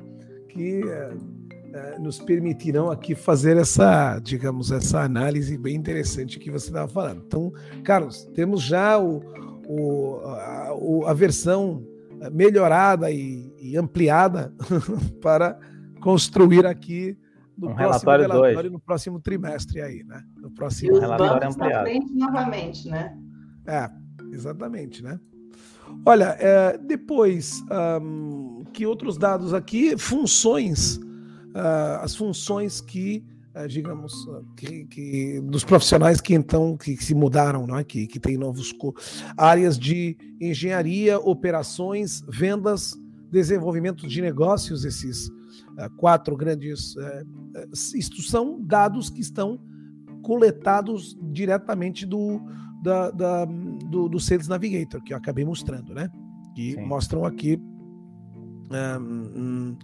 Speaker 1: Que uh, uh, nos permitirão aqui fazer essa, digamos, essa análise bem interessante que você estava falando. Então, Carlos, temos já o, o, a, a versão melhorada e, e ampliada para construir aqui no um próximo relatório, relatório no próximo trimestre aí, né? No próximo
Speaker 2: e os relatório ampliado. frente novamente, né?
Speaker 1: É, exatamente, né? Olha, é, depois, um, que outros dados aqui? Funções, uh, as funções que, uh, digamos, que, que, dos profissionais que então que, que se mudaram, não é? que, que tem novos áreas de engenharia, operações, vendas, desenvolvimento de negócios, esses uh, quatro grandes. isto são dados que estão coletados diretamente do, da, da, do, do Sales Navigator, que eu acabei mostrando, né? Que Sim. mostram aqui um,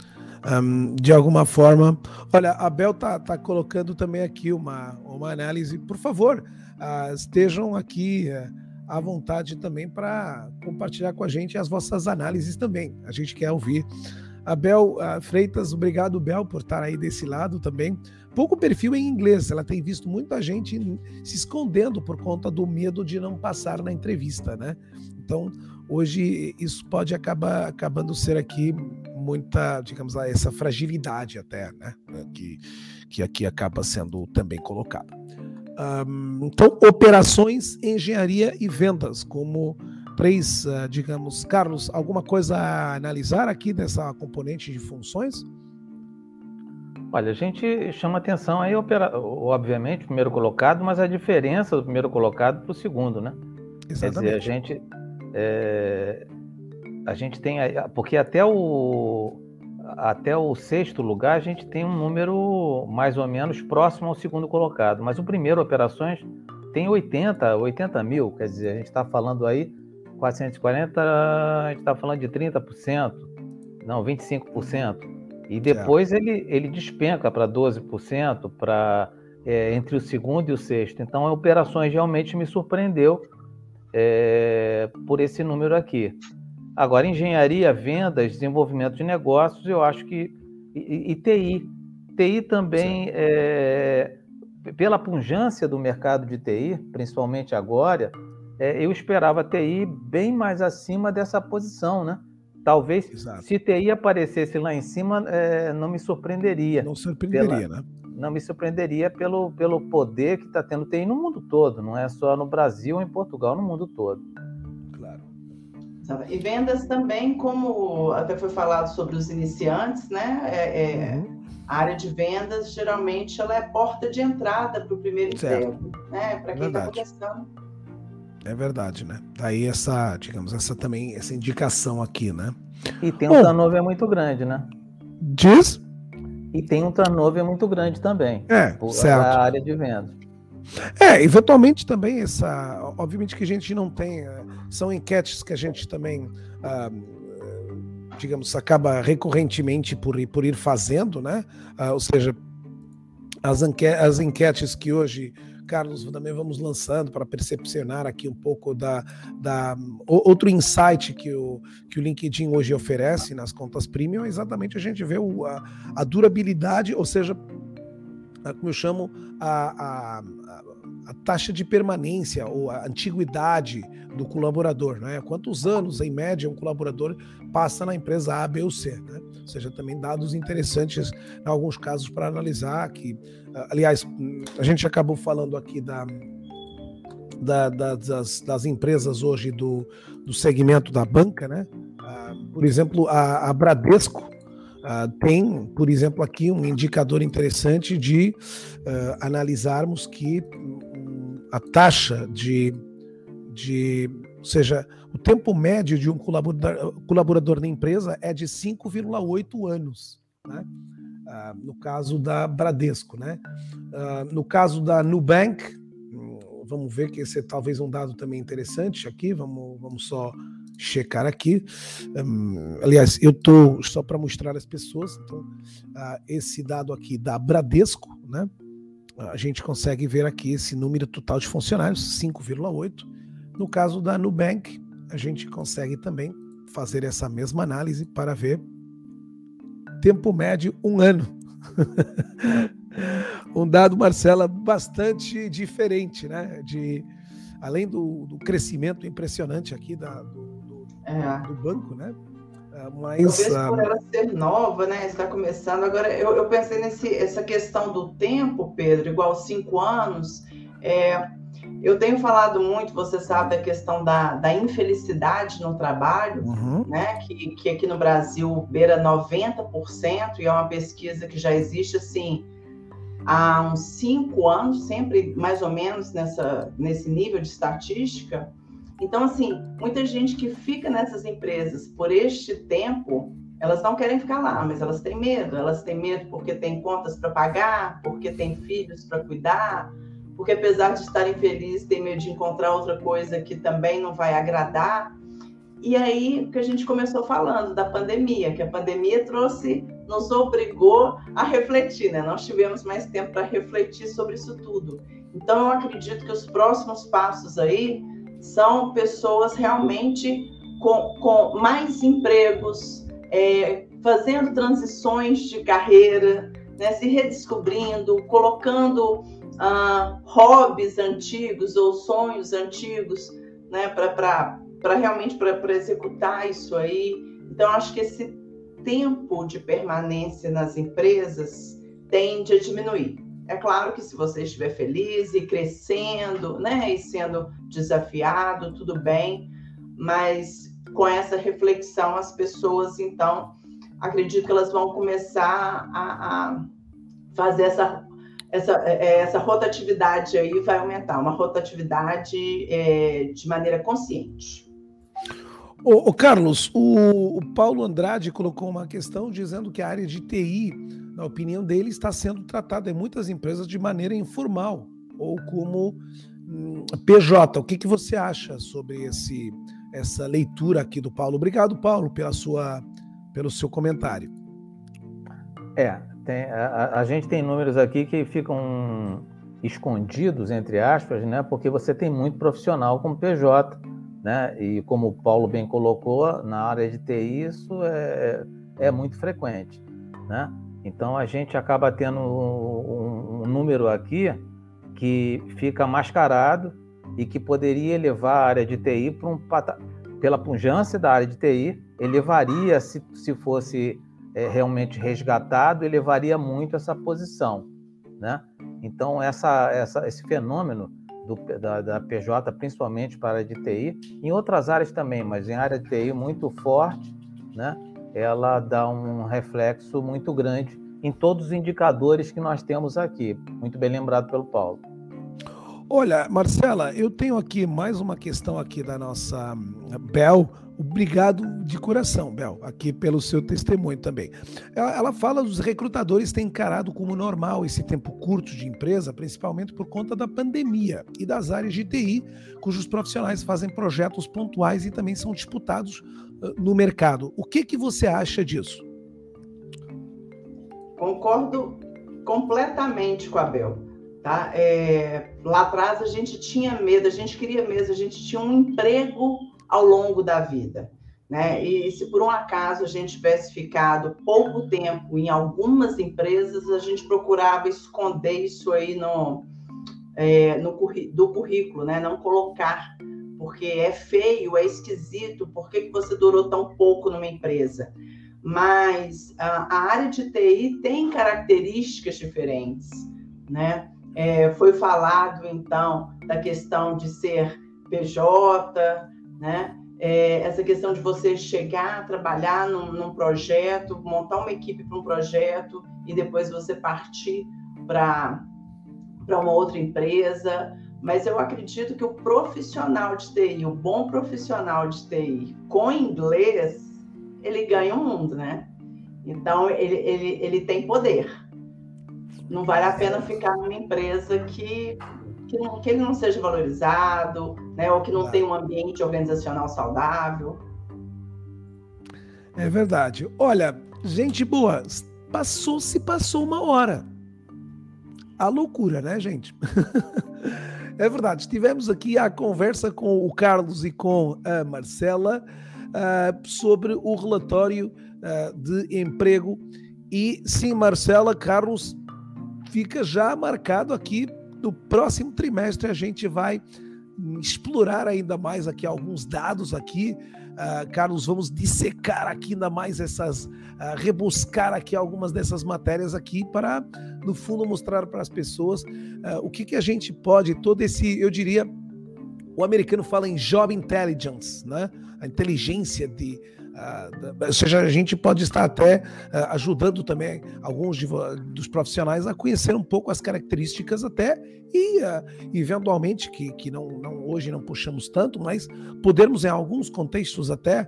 Speaker 1: um, de alguma forma. Olha, a Bel tá, tá colocando também aqui uma, uma análise. Por favor, uh, estejam aqui uh, à vontade também para compartilhar com a gente as vossas análises também. A gente quer ouvir. A Bel uh, Freitas, obrigado, Bel, por estar aí desse lado também pouco perfil em inglês. Ela tem visto muita gente se escondendo por conta do medo de não passar na entrevista, né? Então, hoje isso pode acabar acabando ser aqui muita, digamos lá, essa fragilidade até, né? Que, que aqui acaba sendo também colocada. Um, então, operações, engenharia e vendas, como três, uh, digamos, Carlos, alguma coisa a analisar aqui dessa componente de funções?
Speaker 3: Olha, a gente chama atenção aí, obviamente, o primeiro colocado, mas a diferença do primeiro colocado para o segundo, né? Exatamente. Quer dizer, a gente, é, a gente tem, porque até o, até o sexto lugar a gente tem um número mais ou menos próximo ao segundo colocado, mas o primeiro operações tem 80, 80 mil, quer dizer, a gente está falando aí 440, a gente está falando de 30%, não, 25%. E depois ele, ele despenca para 12%, para é, entre o segundo e o sexto. Então, a operações realmente me surpreendeu é, por esse número aqui. Agora, engenharia, vendas, desenvolvimento de negócios, eu acho que. E, e TI. TI também, é, pela pungência do mercado de TI, principalmente agora, é, eu esperava TI bem mais acima dessa posição, né? Talvez Exato. se TI aparecesse lá em cima, é, não me surpreenderia.
Speaker 1: Não surpreenderia, pela, né?
Speaker 3: Não me surpreenderia pelo, pelo poder que está tendo TI no mundo todo, não é só no Brasil, em Portugal, no mundo todo.
Speaker 2: Claro. E vendas também, como até foi falado sobre os iniciantes, né? É, é, uhum. A área de vendas, geralmente, ela é porta de entrada para o primeiro certo. emprego, né? Para quem está começando
Speaker 1: é verdade, né? Daí essa, digamos, essa também, essa indicação aqui, né?
Speaker 3: E tem um Bom, turnover muito grande, né?
Speaker 1: Diz?
Speaker 3: E tem um turnover muito grande também.
Speaker 1: É, por, certo.
Speaker 3: A área de vendas.
Speaker 1: É, eventualmente também essa, obviamente que a gente não tem, eh, são enquetes que a gente também, ah, digamos, acaba recorrentemente por, por ir fazendo, né? Ah, ou seja, as enquetes que hoje Carlos, também vamos lançando para percepcionar aqui um pouco da, da outro insight que o, que o LinkedIn hoje oferece nas contas premium, é exatamente a gente vê o, a, a durabilidade, ou seja, como eu chamo, a, a, a, taxa de permanência ou a antiguidade do colaborador, né? Quantos anos, em média, um colaborador passa na empresa A, B ou C, né? Seja, também dados interessantes, em alguns casos, para analisar, que, aliás, a gente acabou falando aqui da, da, da das, das, empresas hoje do, do segmento da banca, né? Ah, por exemplo, a, a Bradesco, Uh, tem, por exemplo, aqui um indicador interessante de analisarmos que um, a taxa de, de, seja, o tempo médio de um colaborador, colaborador na empresa é de 5,8 anos, né? Uh, no caso da Bradesco, né? no caso da Nubank, hum, vamos ver que esse é talvez um dado também interessante aqui, vamos, vamos só checar aqui. Um, aliás, eu estou só para mostrar às pessoas. Então, uh, esse dado aqui da Bradesco, né? A gente consegue ver aqui esse número total de funcionários, 5,8. No caso da Nubank, a gente consegue também fazer essa mesma análise para ver tempo médio um ano. um dado, Marcela, bastante diferente, né? De, além do, do crescimento impressionante aqui da, do, do, é. do banco, né?
Speaker 2: Ah, mas, Talvez por ela ser nova, né? Está começando. Agora, eu, eu pensei nesse, essa questão do tempo, Pedro, igual cinco anos. É, eu tenho falado muito, você sabe, da questão da, da infelicidade no trabalho, uhum. né? Que, que aqui no Brasil beira 90%, e é uma pesquisa que já existe assim há uns cinco anos, sempre mais ou menos nessa, nesse nível de estatística. Então, assim, muita gente que fica nessas empresas por este tempo, elas não querem ficar lá, mas elas têm medo. Elas têm medo porque têm contas para pagar, porque têm filhos para cuidar, porque apesar de estarem felizes, têm medo de encontrar outra coisa que também não vai agradar. E aí que a gente começou falando da pandemia, que a pandemia trouxe, nos obrigou a refletir, né? Nós tivemos mais tempo para refletir sobre isso tudo. Então eu acredito que os próximos passos aí são pessoas realmente com, com mais empregos, é, fazendo transições de carreira, né, se redescobrindo, colocando ah, hobbies antigos ou sonhos antigos né, para realmente para executar isso aí. Então, acho que esse tempo de permanência nas empresas tende a diminuir. É claro que se você estiver feliz e crescendo, né, e sendo desafiado, tudo bem, mas com essa reflexão as pessoas então acredito que elas vão começar a, a fazer essa essa, é, essa rotatividade aí vai aumentar, uma rotatividade é, de maneira consciente.
Speaker 1: O, Carlos, o, o, Paulo Andrade colocou uma questão dizendo que a área de TI, na opinião dele, está sendo tratada em muitas empresas de maneira informal ou como hum, PJ. O que, que você acha sobre esse, essa leitura aqui do Paulo? Obrigado, Paulo, pela sua, pelo seu comentário.
Speaker 3: É, tem, a, a gente tem números aqui que ficam escondidos, entre aspas, né? Porque você tem muito profissional como PJ né? E como o Paulo bem colocou, na área de TI isso é, é muito frequente, né? Então a gente acaba tendo um, um número aqui que fica mascarado e que poderia elevar a área de TI para um pela pujança da área de TI, elevaria se, se fosse é, realmente resgatado, elevaria muito essa posição, né? Então essa, essa esse fenômeno do, da, da, PJ, principalmente para a de TI, em outras áreas também, mas em área de TI muito forte, né? ela dá um reflexo muito grande em todos os indicadores que nós temos aqui. Muito bem lembrado pelo Paulo.
Speaker 1: Olha, Marcela, eu tenho aqui mais uma questão aqui da nossa Bel. Obrigado de coração, Bel, aqui pelo seu testemunho também. Ela, ela fala dos recrutadores têm encarado como normal esse tempo curto de empresa, principalmente por conta da pandemia e das áreas de TI, cujos profissionais fazem projetos pontuais e também são disputados uh, no mercado. O que, que você acha disso?
Speaker 2: Concordo completamente com a Bel. Tá? É, lá atrás a gente tinha medo, a gente queria mesmo, a gente tinha um emprego ao longo da vida. Né? E se por um acaso a gente tivesse ficado pouco tempo em algumas empresas, a gente procurava esconder isso aí no, é, no do currículo, né? não colocar, porque é feio, é esquisito, por que, que você durou tão pouco numa empresa? Mas a, a área de TI tem características diferentes, né? É, foi falado, então, da questão de ser PJ, né? É, essa questão de você chegar, trabalhar num, num projeto, montar uma equipe para um projeto e depois você partir para uma outra empresa. Mas eu acredito que o profissional de TI, o bom profissional de TI com inglês, ele ganha o um mundo, né? Então, ele, ele, ele tem poder. Não vale a pena ficar numa empresa que que, não, que ele não seja valorizado, né, ou que não tenha um ambiente organizacional saudável.
Speaker 1: É verdade. Olha, gente boa, passou se passou uma hora. A loucura, né, gente? é verdade. Estivemos aqui à conversa com o Carlos e com a Marcela uh, sobre o relatório uh, de emprego E sim, Marcela, Carlos, fica já marcado aqui no próximo trimestre a gente vai explorar ainda mais aqui alguns dados aqui. Uh, Carlos, vamos dissecar aqui ainda mais essas, uh, rebuscar aqui algumas dessas matérias aqui para, no fundo, mostrar para as pessoas uh, o que, que a gente pode, todo esse, eu diria, o americano fala em job intelligence, né? A inteligência de, ou seja, a gente pode estar até ajudando também alguns de, dos profissionais a conhecer um pouco as características até e eventualmente que, que não, não, hoje não puxamos tanto, mas podermos em alguns contextos até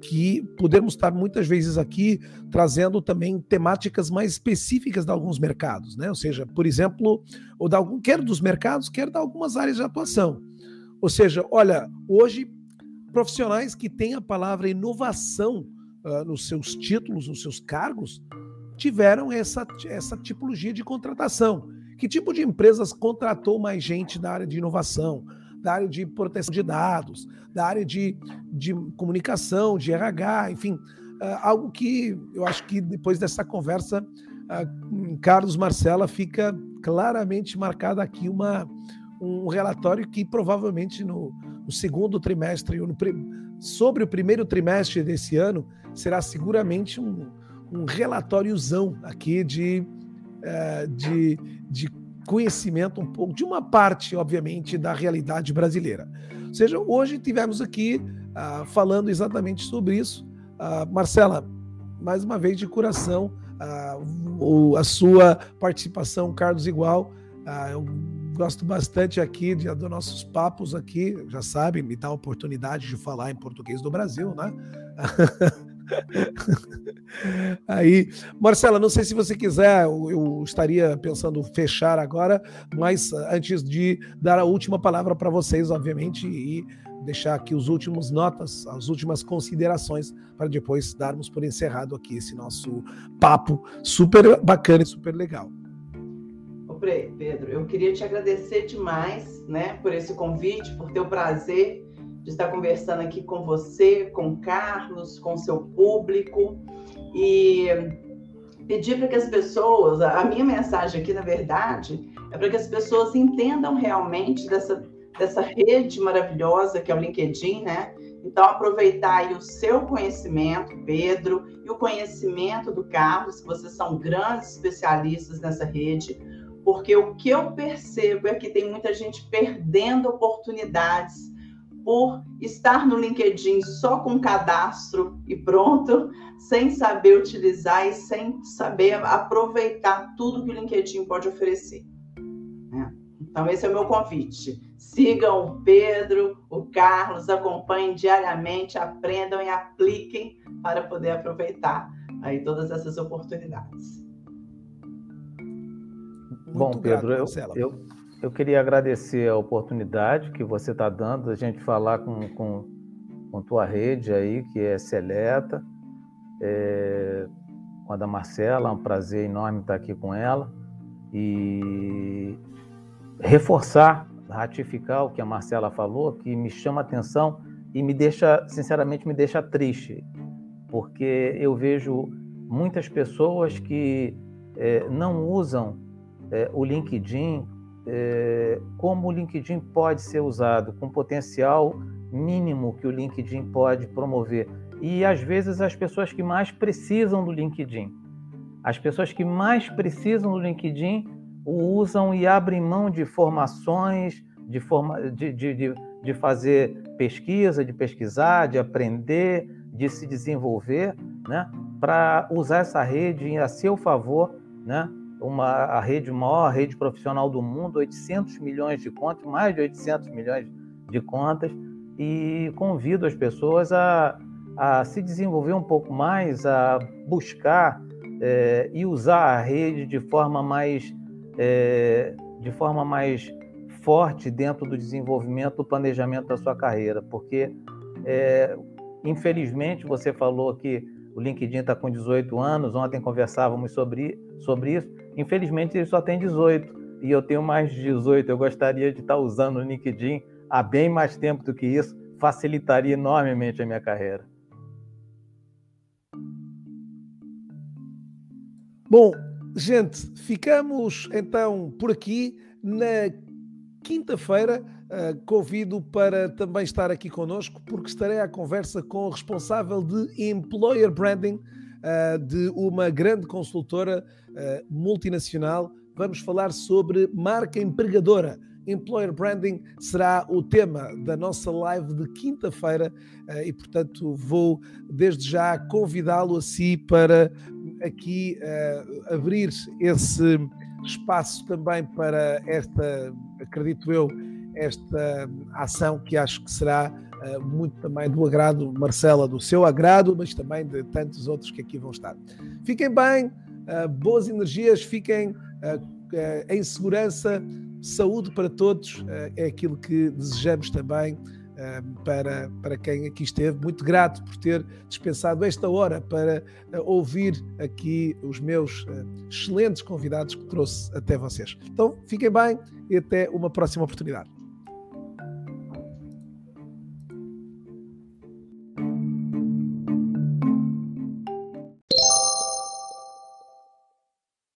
Speaker 1: que podermos estar muitas vezes aqui trazendo também temáticas mais específicas de alguns mercados, né? Ou seja, por exemplo, ou de algum, quer dos mercados, quer de algumas áreas de atuação. Ou seja, olha, hoje profissionais que têm a palavra inovação uh, nos seus títulos, nos seus cargos, tiveram essa, essa tipologia de contratação. Que tipo de empresas contratou mais gente da área de inovação, da área de proteção de dados, da área de, de comunicação, de RH, enfim, uh, algo que eu acho que depois dessa conversa, uh, Carlos Marcela fica claramente marcada aqui uma, um relatório que provavelmente no, no segundo trimestre, sobre o primeiro trimestre desse ano, será seguramente um, um relatóriozão aqui de, uh, de, de conhecimento um pouco, de uma parte, obviamente, da realidade brasileira. Ou seja, hoje tivemos aqui uh, falando exatamente sobre isso. Uh, Marcela, mais uma vez de coração, o, a sua participação, Carlos Igual. eu gosto bastante aqui de, dos nossos papos aqui, já sabe, me dá a oportunidade de falar em português do Brasil, né? Aí, Marcela, não sei se você quiser, eu, eu, estaria pensando fechar agora, mas antes de dar a última palavra para vocês, obviamente, e deixar aqui os últimos notas, as últimas considerações, para depois darmos por encerrado aqui esse nosso papo super bacana e super legal.
Speaker 2: Pedro, eu queria te agradecer demais, né, por esse convite, por ter o prazer de estar conversando aqui com você, com Carlos, com seu público e pedir para que as pessoas, a minha mensagem aqui, na verdade, é para que as pessoas entendam realmente dessa, dessa rede maravilhosa que é o LinkedIn, né? Então, aproveitar o seu conhecimento, Pedro, e o conhecimento do Carlos, que vocês são grandes especialistas nessa rede, porque o que eu percebo é que tem muita gente perdendo oportunidades por estar no LinkedIn só com cadastro e pronto, sem saber utilizar e sem saber aproveitar tudo que o LinkedIn pode oferecer. Né? Então, esse é o meu convite. Sigam o Pedro, o Carlos, acompanhem diariamente, aprendam e apliquem para poder aproveitar aí todas essas oportunidades.
Speaker 3: Bom, Pedro, grato, eu, eu, eu, queria agradecer a oportunidade que você está dando a gente falar com, com, com tua rede aí, que é Seleta, é, com a da Marcela, é um prazer enorme estar aqui com ela. E reforçar, ratificar o que a Marcela falou, que me chama atenção e me deixa, sinceramente, me deixa triste, porque eu vejo muitas pessoas que é, não usam é, o LinkedIn, é, como o LinkedIn pode ser usado, com potencial mínimo que o LinkedIn pode promover. E às vezes as pessoas que mais precisam do LinkedIn, as pessoas que mais precisam do LinkedIn o usam e abrem mão de formações, de, forma, de, de, de, de fazer pesquisa, de pesquisar, de aprender, de se desenvolver, né, para usar essa rede a seu favor, né, uma, a rede maior rede profissional do mundo, 800 milhões de contas, mais de 800 milhões de contas, e convido as pessoas a, a se desenvolver um pouco mais, a buscar é, e usar a rede de forma mais é, de forma mais forte dentro do desenvolvimento, do planejamento da sua carreira, porque é, infelizmente você falou que o LinkedIn está com 18 anos, ontem conversávamos sobre, sobre isso. Infelizmente, ele só tem 18 e eu tenho mais de 18. Eu gostaria de estar usando o LinkedIn há bem mais tempo do que isso, facilitaria enormemente a minha carreira.
Speaker 1: Bom, gente, ficamos então por aqui. Na quinta-feira, uh, convido para também estar aqui connosco, porque estarei à conversa com o responsável de Employer Branding uh, de uma grande consultora uh, multinacional. Vamos falar sobre marca empregadora. Employer Branding será o tema da nossa live de quinta-feira e, portanto, vou desde já convidá-lo a si para aqui abrir esse espaço também para esta, acredito eu, esta ação que acho que será muito também do agrado, Marcela, do seu agrado, mas também de tantos outros que aqui vão estar. Fiquem bem, uh, boas energias, fiquem uh, em segurança, saúde para todos, é aquilo que desejamos também para, para quem aqui esteve. Muito grato por ter dispensado esta hora para ouvir aqui os meus excelentes convidados que trouxe até vocês. Então, fiquem bem e até uma próxima oportunidade.